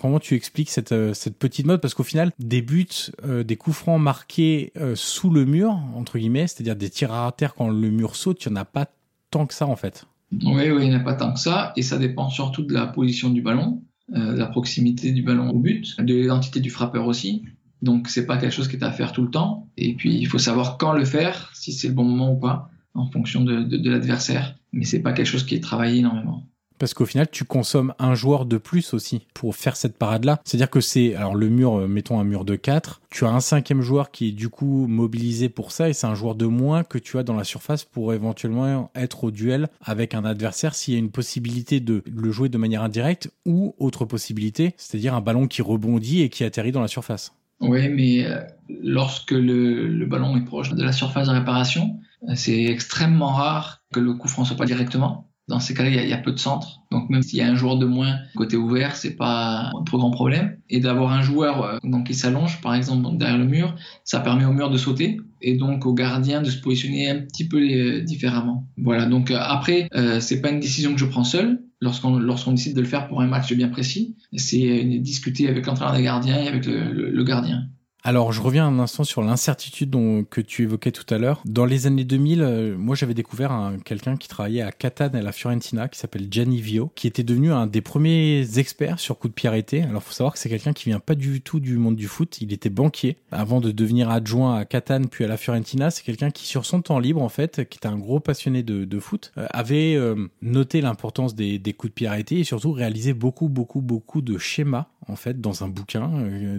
Comment tu expliques cette, euh, cette petite mode? Parce qu'au final, des buts, euh, des coups francs marqués euh, sous le mur, entre guillemets, c'est-à-dire des tirs à terre quand le mur saute, il n'y en a pas tant que ça en fait. Oui, oui, il n'y en a pas tant que ça. Et ça dépend surtout de la position du ballon, de la proximité du ballon au but, de l'identité du frappeur aussi. Donc c'est pas quelque chose qui est à faire tout le temps. Et puis il faut savoir quand le faire, si c'est le bon moment ou pas, en fonction de, de, de l'adversaire. Mais c'est pas quelque chose qui est travaillé énormément. Parce qu'au final, tu consommes un joueur de plus aussi pour faire cette parade-là. C'est-à-dire que c'est, alors le mur, euh, mettons un mur de 4, tu as un cinquième joueur qui est du coup mobilisé pour ça et c'est un joueur de moins que tu as dans la surface pour éventuellement être au duel avec un adversaire s'il y a une possibilité de le jouer de manière indirecte ou autre possibilité, c'est-à-dire un ballon qui rebondit et qui atterrit dans la surface. Oui, mais euh, lorsque le, ballon est proche de la surface de réparation, euh, c'est extrêmement rare que le coup franc pas directement. Dans ces cas-là, il y, a peu de centres. Donc même s'il y a un joueur de moins côté ouvert, c'est pas un trop grand problème. Et d'avoir un joueur euh, donc qui s'allonge, par exemple derrière le mur, ça permet au mur de sauter et donc au gardien de se positionner un petit peu euh, différemment. Voilà. Donc euh, après, euh, c'est pas une décision que je prends seul. Lorsqu'on lorsqu'on décide de le faire pour un match bien précis, c'est discuter avec l'entraîneur des gardiens et avec le, le gardien. Alors, je reviens un instant sur l'incertitude que tu évoquais tout à l'heure. Dans les années 2000, euh, moi, j'avais découvert quelqu'un qui travaillait à Catane à la Fiorentina, qui s'appelle Gianni Vio, qui était devenu un des premiers experts sur coup de pied arrêté. Alors, faut savoir que c'est quelqu'un qui vient pas du tout du monde du foot. Il était banquier avant de devenir adjoint à Catane puis à la Fiorentina. C'est quelqu'un qui, sur son temps libre, en fait, qui était un gros passionné de, de foot, euh, avait euh, noté l'importance des, des coups de pied arrêtés et surtout réalisé beaucoup, beaucoup, beaucoup de schémas en fait dans un bouquin, euh,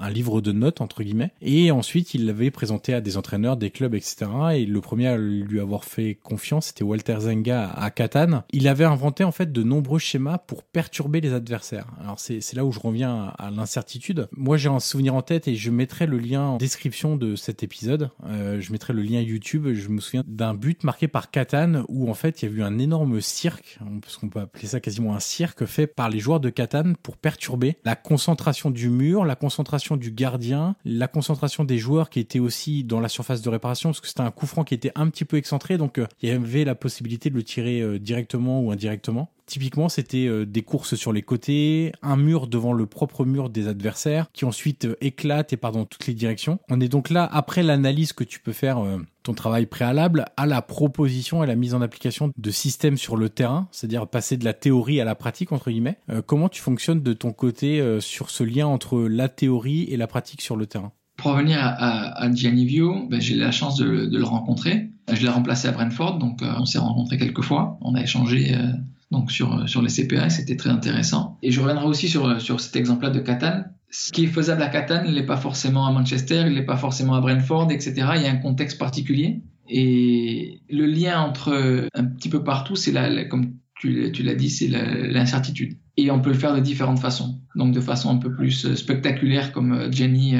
un, livre de notes entre guillemets. Et ensuite, il l'avait présenté à des entraîneurs, des clubs, etc. Et le premier à lui avoir fait confiance, c'était Walter Zenga à Catane. Il avait inventé en fait de nombreux schémas pour perturber les adversaires. Alors c'est là où je reviens à, à l'incertitude. Moi, j'ai un souvenir en tête et je mettrai le lien en description de cet épisode. Euh, je mettrai le lien YouTube. Je me souviens d'un but marqué par Catane où en fait il y a eu un énorme cirque, parce qu'on peut appeler ça quasiment un cirque fait par les joueurs de Catane pour perturber la concentration du mur, la concentration du gardien, la concentration des joueurs qui étaient aussi dans la surface de réparation, parce que c'était un coup franc qui était un petit peu excentré, donc euh, il y avait la possibilité de le tirer euh, directement ou indirectement. Typiquement, c'était euh, des courses sur les côtés, un mur devant le propre mur des adversaires, qui ensuite éclate et part dans toutes les directions. On est donc là, après l'analyse que tu peux faire, ton travail préalable, à la proposition et la mise en application de systèmes sur le terrain, c'est-à-dire passer de la théorie à la pratique, entre guillemets. comment tu fonctionnes de ton côté sur ce lien entre la théorie et la pratique sur le terrain? Pour revenir à, à, à ben, j'ai eu la chance de, le rencontrer. Je l'ai remplacé à Brentford, donc euh, on s'est rencontrés quelques fois. On a échangé euh, donc sur, sur les CPA, c'était très intéressant. Et je reviendrai aussi sur, sur cet exemple-là de Catane. Ce qui est faisable à Catane, il n'est pas forcément à Manchester, il n'est pas forcément à Brentford, etc. Il y a un contexte particulier. Et le lien entre un petit peu partout, c'est la, comme tu, tu l'as dit, c'est l'incertitude. Et on peut le faire de différentes façons. Donc de façon un peu plus spectaculaire comme Jenny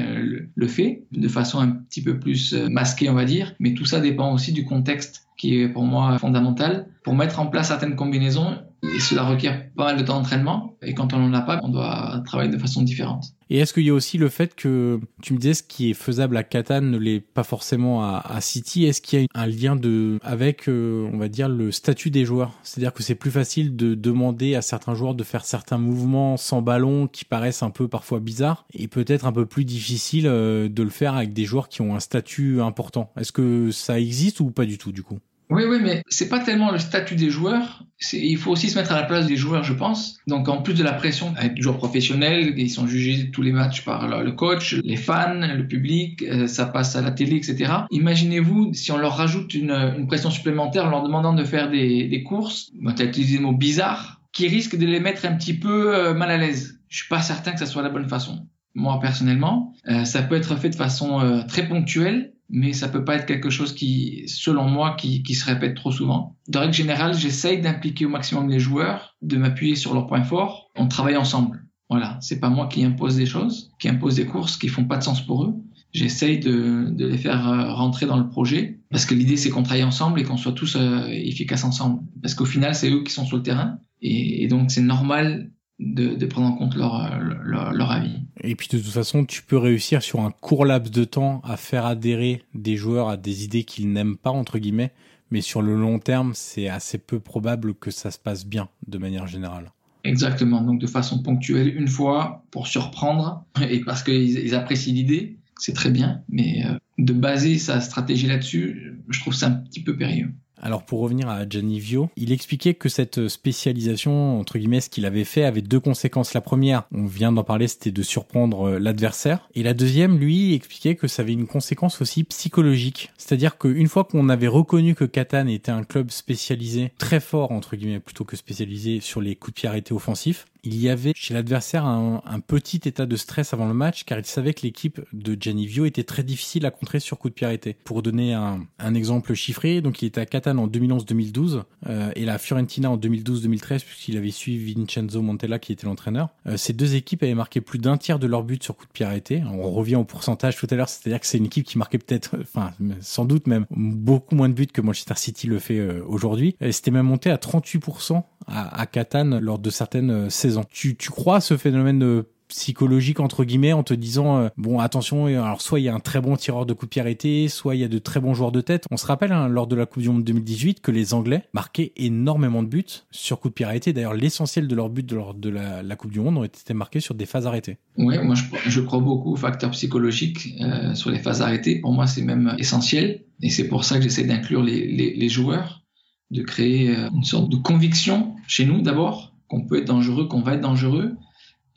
le fait, de façon un petit peu plus masquée on va dire. Mais tout ça dépend aussi du contexte qui est pour moi fondamental. Pour mettre en place certaines combinaisons, cela requiert pas mal de temps d'entraînement. Et quand on n'en a pas, on doit travailler de façon différente. Et est-ce qu'il y a aussi le fait que tu me disais ce qui est faisable à Catane ne l'est pas forcément à, City Est-ce qu'il y a un lien avec, euh, on va dire, le statut des joueurs? C'est-à-dire que c'est plus facile de demander à certains joueurs de faire certains mouvements sans ballon qui paraissent un peu parfois bizarres et peut-être un peu plus difficile euh, de le faire avec des joueurs qui ont un statut important. Est-ce que ça existe ou pas du tout du coup? Oui, oui, mais c'est pas tellement le statut des joueurs. Il faut aussi se mettre à la place des joueurs, je pense. Donc, en plus de la pression, être joueurs professionnels, ils sont jugés tous les matchs par le coach, les fans, le public, euh, ça passe à la télé, etc. Imaginez-vous si on leur rajoute une, pression supplémentaire en leur demandant de faire des, des courses, peut-être utiliser le mot bizarre, qui risque de les mettre un petit peu euh, mal à l'aise. Je suis pas certain que ça soit la bonne façon. Moi, personnellement, euh, ça peut être fait de façon très ponctuelle mais ça peut pas être quelque chose qui, selon moi, qui, qui se répète trop souvent. De règle générale, j'essaye d'impliquer au maximum les joueurs, de m'appuyer sur leurs points forts. On travaille ensemble. Voilà, c'est pas moi qui impose des choses, qui impose des courses qui font pas de sens pour eux. J'essaye de, de les faire euh, rentrer dans le projet parce que l'idée c'est qu'on travaille ensemble et qu'on soit tous euh, efficaces ensemble. Parce qu'au final, c'est eux qui sont sur le terrain et, et donc c'est normal de, de, prendre en compte leur, leur, leur, avis. Et puis de toute façon, tu peux réussir sur un court laps de temps à faire adhérer des joueurs à des idées qu'ils n'aiment pas, entre guillemets, mais sur le long terme, c'est assez peu probable que ça se passe bien de manière générale. Exactement, donc de façon ponctuelle, une fois, pour surprendre, et parce qu'ils ils apprécient l'idée, c'est très bien, mais euh, de baser sa stratégie là-dessus, je trouve ça un petit peu périlleux. Alors pour revenir à Gianni Vio, il expliquait que cette spécialisation, entre guillemets, ce qu'il avait fait avait deux conséquences. La première, on vient d'en parler, c'était de surprendre euh, l'adversaire. Et la deuxième, lui, expliquait que ça avait une conséquence aussi psychologique. C'est-à-dire qu'une fois qu'on avait reconnu que Catane était un club spécialisé, très fort, entre guillemets, plutôt que spécialisé sur les coups de pied arrêtés offensifs, il y avait chez l'adversaire un, petit état de stress avant le match car il savait que l'équipe de Gianni Vio était très difficile à contrer sur coup de pied. Pour donner un, exemple chiffré, donc il était à Catane en 2011-2012 euh, et la Fiorentina en 2012-2013 puisqu'il avait suivi Vincenzo Montella qui était l'entraîneur. Euh, ces deux équipes avaient marqué plus d'un tiers de leurs buts sur coup de pied. On revient au pourcentage tout à l'heure, c'est-à-dire que c'est une équipe qui marquait peut-être, enfin sans doute même beaucoup moins de buts que Manchester City le fait euh, aujourd'hui. C'était même monté à 38% à, à Catane lors de certaines saisons. Tu, crois ce phénomène de psychologique entre guillemets en te disant euh, bon attention alors soit il y a un très bon tireur de coups de pied soit il y a de très bons joueurs de tête. On se rappelle hein, lors de la Coupe du Monde 2018 que les Anglais marquaient énormément de buts sur coups de pied d'ailleurs l'essentiel de leurs buts lors de la, Coupe du Monde ont été marqués sur des phases arrêtées. Oui moi je, crois beaucoup aux facteurs psychologiques euh, sur les phases arrêtées. Pour moi c'est même essentiel. Et c'est pour ça que j'essaie d'inclure les, joueurs de créer euh, une sorte de conviction chez nous d'abord qu'on peut être dangereux qu'on va être dangereux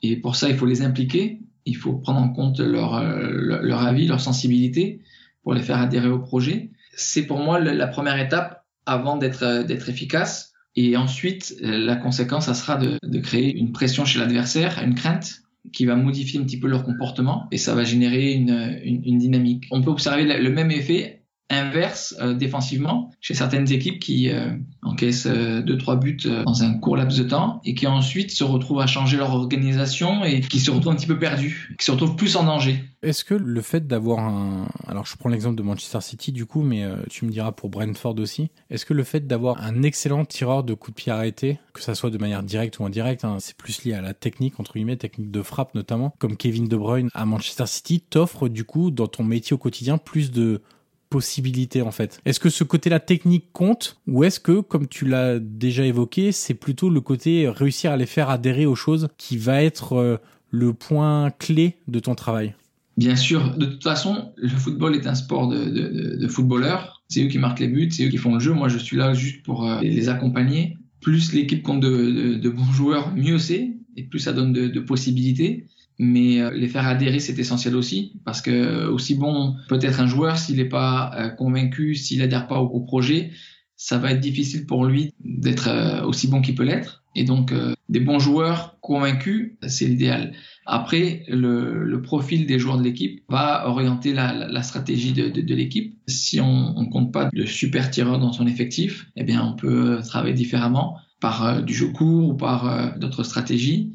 et pour ça, il faut les impliquer, il faut prendre en compte leur, euh, avis, leur sensibilité pour les faire adhérer au projet. C'est pour moi la première étape avant d'être euh, efficace. Et ensuite, euh, la conséquence, ça sera de, créer une pression chez l'adversaire, une crainte qui va modifier un petit peu leur comportement et ça va générer une dynamique. On peut observer le même effet inverse euh, défensivement chez certaines équipes qui euh, encaissent euh, deux trois buts dans un court laps de temps et qui ensuite se retrouvent à changer leur organisation et qui se retrouvent un petit peu perdus, qui se retrouvent plus en danger. Est-ce que le fait d'avoir un alors je prends l'exemple de Manchester City du coup mais tu me diras pour Brentford aussi, est-ce que le fait d'avoir un excellent tireur de coups de pied arrêtés, que ça soit de manière directe ou indirecte, hein, c'est plus lié à la technique entre guillemets, technique de frappe notamment, comme Kevin De Bruyne à Manchester City, t'offre du coup dans ton métier au quotidien plus de possibilités en fait. Est-ce que ce côté-là technique compte ou est-ce que, comme tu l'as déjà évoqué, c'est plutôt le côté réussir à les faire adhérer aux choses qui va être euh, le point clé de ton travail? Bien sûr, de toute façon, le football est un sport de, footballeurs. C'est eux qui marquent les buts, c'est eux qui font le jeu. Moi, je suis là juste pour euh, les accompagner. Plus l'équipe compte de, bons joueurs, mieux c'est, et plus ça donne de possibilités mais euh, les faire adhérer c'est essentiel aussi parce que euh, aussi bon peut être un joueur s'il n'est pas euh, convaincu s'il adhère pas au, projet ça va être difficile pour lui d'être aussi bon qu'il peut l'être. Et donc des bons joueurs convaincus c'est l'idéal. Après le, le, profil des joueurs de l'équipe va orienter la, la, stratégie de, de, de l'équipe. Si on, on compte pas de super tireurs dans son effectif eh bien on peut travailler différemment par du jeu court ou par d'autres stratégies.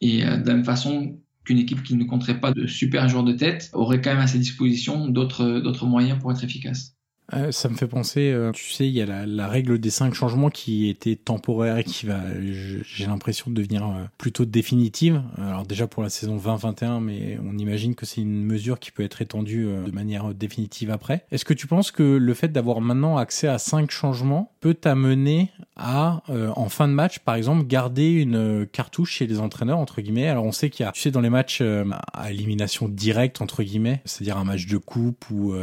Et de la façon qu'une équipe qui ne compterait pas de super joueurs de tête aurait quand même à sa disposition d'autres moyens pour être efficace. Euh, ça me fait penser, euh, tu sais, il y a la, règle des cinq changements qui était temporaire et qui va, j'ai l'impression de devenir euh, plutôt définitive. Alors déjà pour la saison 2021, mais on imagine que c'est une mesure qui peut être étendue de manière définitive après. Est-ce que tu penses que le fait d'avoir maintenant accès à cinq changements peut t'amener à, en fin de match, par exemple, garder une cartouche chez les entraîneurs entre guillemets Alors on sait qu'il y a, tu sais, dans les matchs à élimination directe entre guillemets, c'est-à-dire un match de coupe ou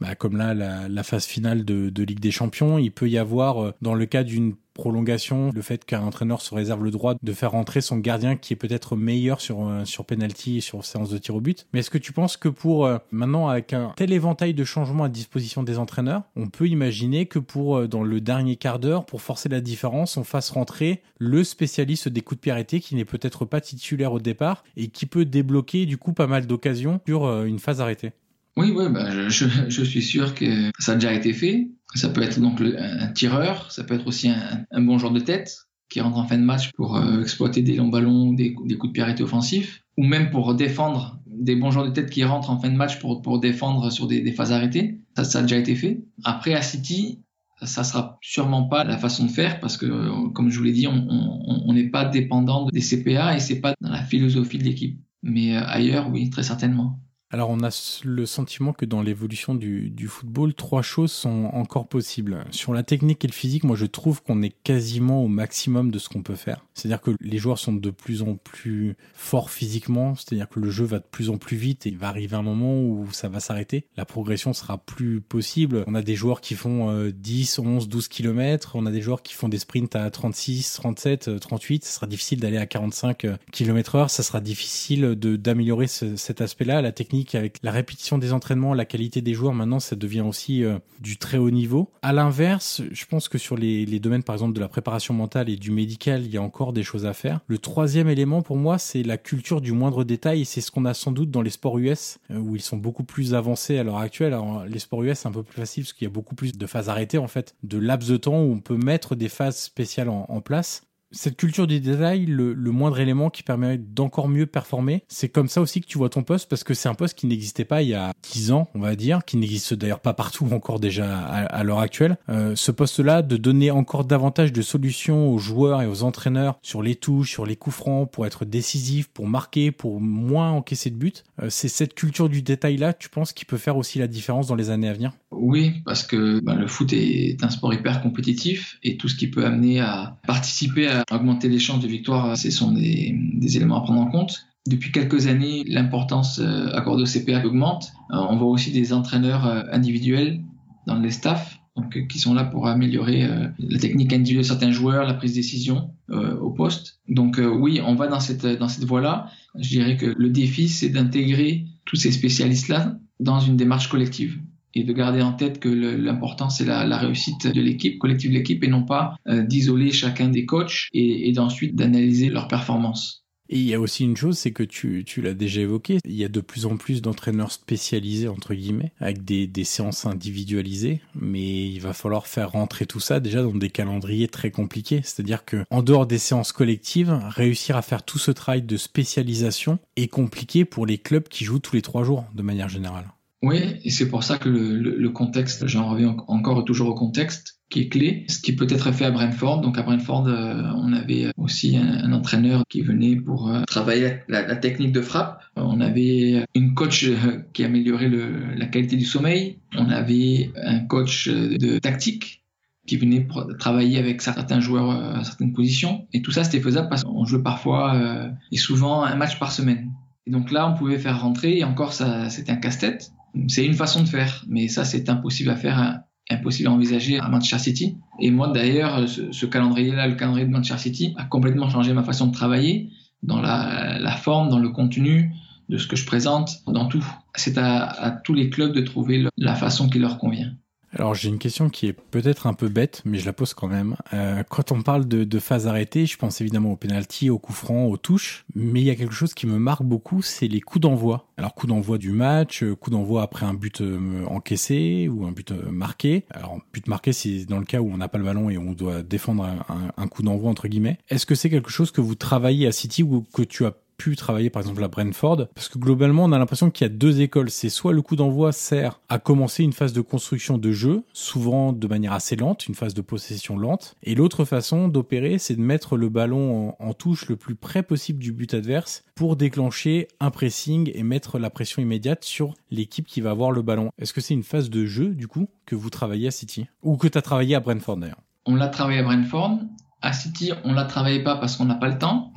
bah, comme là la, la phase finale de, de Ligue des Champions. Il peut y avoir, euh, dans le cas d'une prolongation, le fait qu'un entraîneur se réserve le droit de faire rentrer son gardien qui est peut-être meilleur sur euh, sur penalty sur séance de tir au but. Mais est-ce que tu penses que pour euh, maintenant avec un tel éventail de changements à disposition des entraîneurs, on peut imaginer que pour dans le dernier quart d'heure pour forcer la différence, on fasse rentrer le spécialiste des coups de pied arrêtés qui n'est peut-être pas titulaire au départ et qui peut débloquer du coup pas mal d'occasions sur une phase arrêtée? Oui, oui, bah, je, je, suis sûr que ça a déjà été fait. Ça peut être donc un tireur, ça peut être aussi un, bon joueur de tête qui rentre en fin de match pour euh, exploiter des longs ballons, des, coups de pied offensifs, ou même pour défendre des bons joueurs de tête qui rentrent en fin de match pour, pour défendre sur des, des phases arrêtées. Ça, ça a déjà été fait. Après, à City, ça sera sûrement pas la façon de faire parce que, comme je vous l'ai dit, on n'est pas dépendant des CPA et c'est pas dans la philosophie de l'équipe. Mais euh, ailleurs, oui, très certainement. Alors on a le sentiment que dans l'évolution du, football, trois choses sont encore possibles. Sur la technique et le physique, moi je trouve qu'on est quasiment au maximum de ce qu'on peut faire. C'est-à-dire que les joueurs sont de plus en plus forts physiquement, c'est-à-dire que le jeu va de plus en plus vite et il va arriver un moment où ça va s'arrêter. La progression sera plus possible. On a des joueurs qui font 10, 11, 12 km, on a des joueurs qui font des sprints à 36, 37, 38, ce sera difficile d'aller à 45 km heure, ça sera difficile d'améliorer cet aspect-là. La technique avec la répétition des entraînements, la qualité des joueurs, maintenant, ça devient aussi euh, du très haut niveau. À l'inverse, je pense que sur les, domaines, par exemple, de la préparation mentale et du médical, il y a encore des choses à faire. Le troisième élément, pour moi, c'est la culture du moindre détail c'est ce qu'on a sans doute dans les sports US, euh, où ils sont beaucoup plus avancés à l'heure actuelle. Alors, les sports US, c'est un peu plus facile parce qu'il y a beaucoup plus de phases arrêtées, en fait, de laps de temps où on peut mettre des phases spéciales en place cette culture du détail, le, moindre élément qui permet d'encore mieux performer, c'est comme ça aussi que tu vois ton poste parce que c'est un poste qui n'existait pas il y a 10 ans, on va dire, qui n'existe d'ailleurs pas partout encore déjà à, l'heure actuelle. Euh, ce poste-là, de donner encore davantage de solutions aux joueurs et aux entraîneurs sur les touches, sur les coups francs, pour être décisif, pour marquer, pour moins encaisser de buts, euh, c'est cette culture du détail-là, tu penses, qui peut faire aussi la différence dans les années à venir? Oui, parce que ben, le foot est un sport hyper compétitif et tout ce qui peut amener à participer à augmenter les chances de victoire, ce sont des, éléments à prendre en compte. Depuis quelques années, l'importance euh, accordée au CPA augmente. Euh, on voit aussi des entraîneurs euh, individuels dans les staffs donc, qui sont là pour améliorer la technique individuelle de certains joueurs, la prise de décision au poste. Donc oui, on va dans cette, dans cette voie-là. Je dirais que le défi, c'est d'intégrer tous ces spécialistes-là dans une démarche collective et de garder en tête que l'important c'est la, réussite de l'équipe, collective de l'équipe, et non pas euh, d'isoler chacun des coachs et, et d'ensuite d'analyser leur performance. Et il y a aussi une chose, c'est que tu, tu l'as déjà évoqué, il y a de plus en plus d'entraîneurs spécialisés, entre guillemets, avec des, des, séances individualisées, mais il va falloir faire rentrer tout ça déjà dans des calendriers très compliqués. C'est-à-dire que, en dehors des séances collectives, réussir à faire tout ce travail de spécialisation est compliqué pour les clubs qui jouent tous les trois jours, de manière générale. Oui, et c'est pour ça que le, contexte, j'en reviens encore toujours au contexte, qui est clé, ce qui peut être fait à Brentford. Donc à Brentford, euh, on avait aussi un, entraîneur qui venait pour euh, travailler la, technique de frappe. On avait une coach euh, qui améliorait la qualité du sommeil. On avait un coach de tactique qui venait travailler avec certains joueurs à certaines positions. Et tout ça, c'était faisable parce qu'on jouait parfois et souvent un match par semaine. Et donc là, on pouvait faire rentrer, et encore, c'était un casse-tête. C'est une façon de faire, mais ça, c'est impossible à faire, impossible à envisager à Manchester City. Et moi, d'ailleurs, ce, calendrier-là, le calendrier de Manchester City, a complètement changé ma façon de travailler dans la, forme, dans le contenu de ce que je présente, dans tout. C'est à tous les clubs de trouver la façon qui leur convient. Alors j'ai une question qui est peut-être un peu bête, mais je la pose quand même. Euh, quand on parle de, de phase arrêtée, je pense évidemment au penalty, au coup franc, aux touches, mais il y a quelque chose qui me marque beaucoup, c'est les coups d'envoi. Alors coup d'envoi du match, euh, coup d'envoi après un but euh, encaissé ou un but marqué. Alors but marqué, c'est dans le cas où on n'a pas le ballon et on doit défendre un, un coup d'envoi entre guillemets. Est-ce que c'est quelque chose que vous travaillez à City ou que tu as pu travailler par exemple à Brentford parce que globalement on a l'impression qu'il y a deux écoles. C'est soit le coup d'envoi sert à commencer une phase de construction de jeu souvent de manière assez lente une phase de possession lente et l'autre façon d'opérer c'est de mettre le ballon en, touche le plus près possible du but adverse pour déclencher un pressing et mettre la pression immédiate sur l'équipe qui va avoir le ballon. Est-ce que c'est une phase de jeu du coup que vous travaillez à City? Ou que tu as travaillé à Brentford d'ailleurs? On l'a travaillé à Brentford à City, on la travaille pas parce qu'on n'a pas le temps,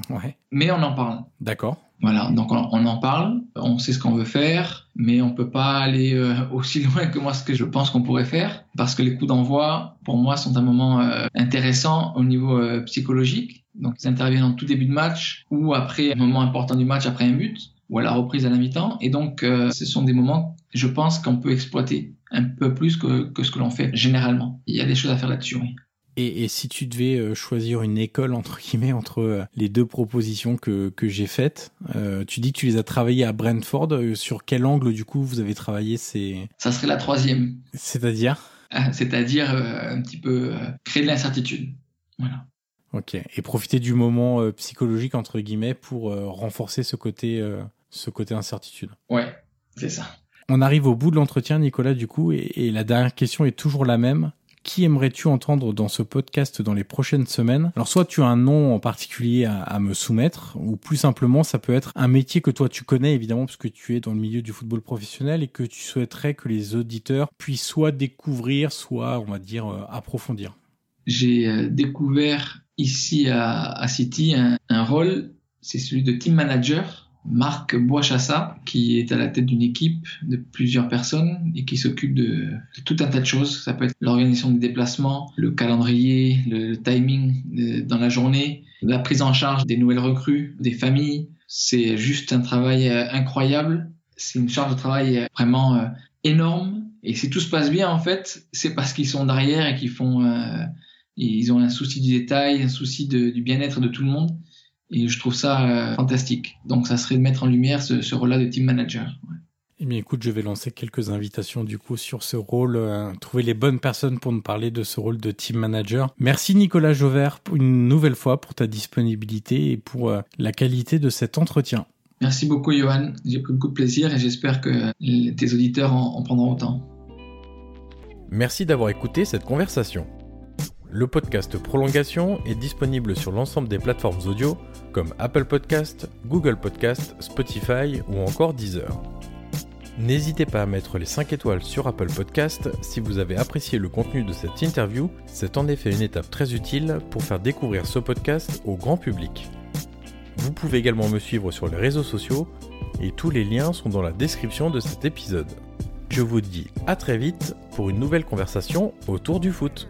mais on en parle. D'accord. Voilà, donc on, en parle, on sait ce qu'on veut faire, mais on peut pas aller euh, aussi loin que moi ce que je pense qu'on pourrait faire, parce que les coups d'envoi, pour moi, sont un moment euh, intéressant au niveau euh, psychologique. Donc ils interviennent en tout début de match ou après un moment important du match, après un but, ou à la reprise à la mi-temps. Et donc ce sont des moments, je pense, qu'on peut exploiter un peu plus que, que ce que l'on fait généralement. Il y a des choses à faire là-dessus. Oui. Et, si tu devais euh, choisir une école entre guillemets entre euh, les deux propositions que, que j'ai faites, euh, tu dis que tu les as travaillées à Brentford. Sur quel angle du coup vous avez travaillé ces Ça serait la troisième. C'est-à-dire ah, C'est-à-dire un petit peu créer de l'incertitude. Voilà. Ok. Et profiter du moment psychologique entre guillemets pour renforcer ce côté ce côté incertitude. Ouais, c'est ça. On arrive au bout de l'entretien, Nicolas, du coup, et, et la dernière question est toujours la même Qui aimerais-tu entendre dans ce podcast dans les prochaines semaines? Alors soit tu as un nom en particulier à, me soumettre, ou plus simplement ça peut être un métier que toi tu connais évidemment parce que tu es dans le milieu du football professionnel et que tu souhaiterais que les auditeurs puissent soit découvrir, soit on va dire euh, approfondir. J'ai euh, découvert ici à, City un, un rôle, c'est celui de team manager Marc Boischassa, qui est à la tête d'une équipe de plusieurs personnes et qui s'occupe de, tout un tas de choses. Ça peut être l'organisation des déplacements, le calendrier, le, timing euh, dans la journée, la prise en charge des nouvelles recrues, des familles. C'est juste un travail euh, incroyable. C'est une charge de travail vraiment euh, énorme. Et si tout se passe bien, en fait, c'est parce qu'ils sont derrière et qu'ils font, ils ont un souci du détail, un souci du bien-être de tout le monde. Et je trouve ça euh, fantastique. Donc, ça serait de mettre en lumière ce, rôle-là de team manager. Eh bien, écoute, je vais lancer quelques invitations du coup sur ce rôle, euh, trouver les bonnes personnes pour nous parler de ce rôle de team manager. Merci Nicolas Jauvert une nouvelle fois pour ta disponibilité et pour euh, la qualité de cet entretien. Merci beaucoup Johan, j'ai pris beaucoup de plaisir et j'espère que tes auditeurs en prendront autant. Merci d'avoir écouté cette conversation. Le podcast Prolongation est disponible sur l'ensemble des plateformes audio comme Apple Podcast, Google Podcast, Spotify ou encore Deezer. N'hésitez pas à mettre les 5 étoiles sur Apple Podcast si vous avez apprécié le contenu de cette interview, c'est en effet une étape très utile pour faire découvrir ce podcast au grand public. Vous pouvez également me suivre sur les réseaux sociaux et tous les liens sont dans la description de cet épisode. Je vous dis à très vite pour une nouvelle conversation autour du foot.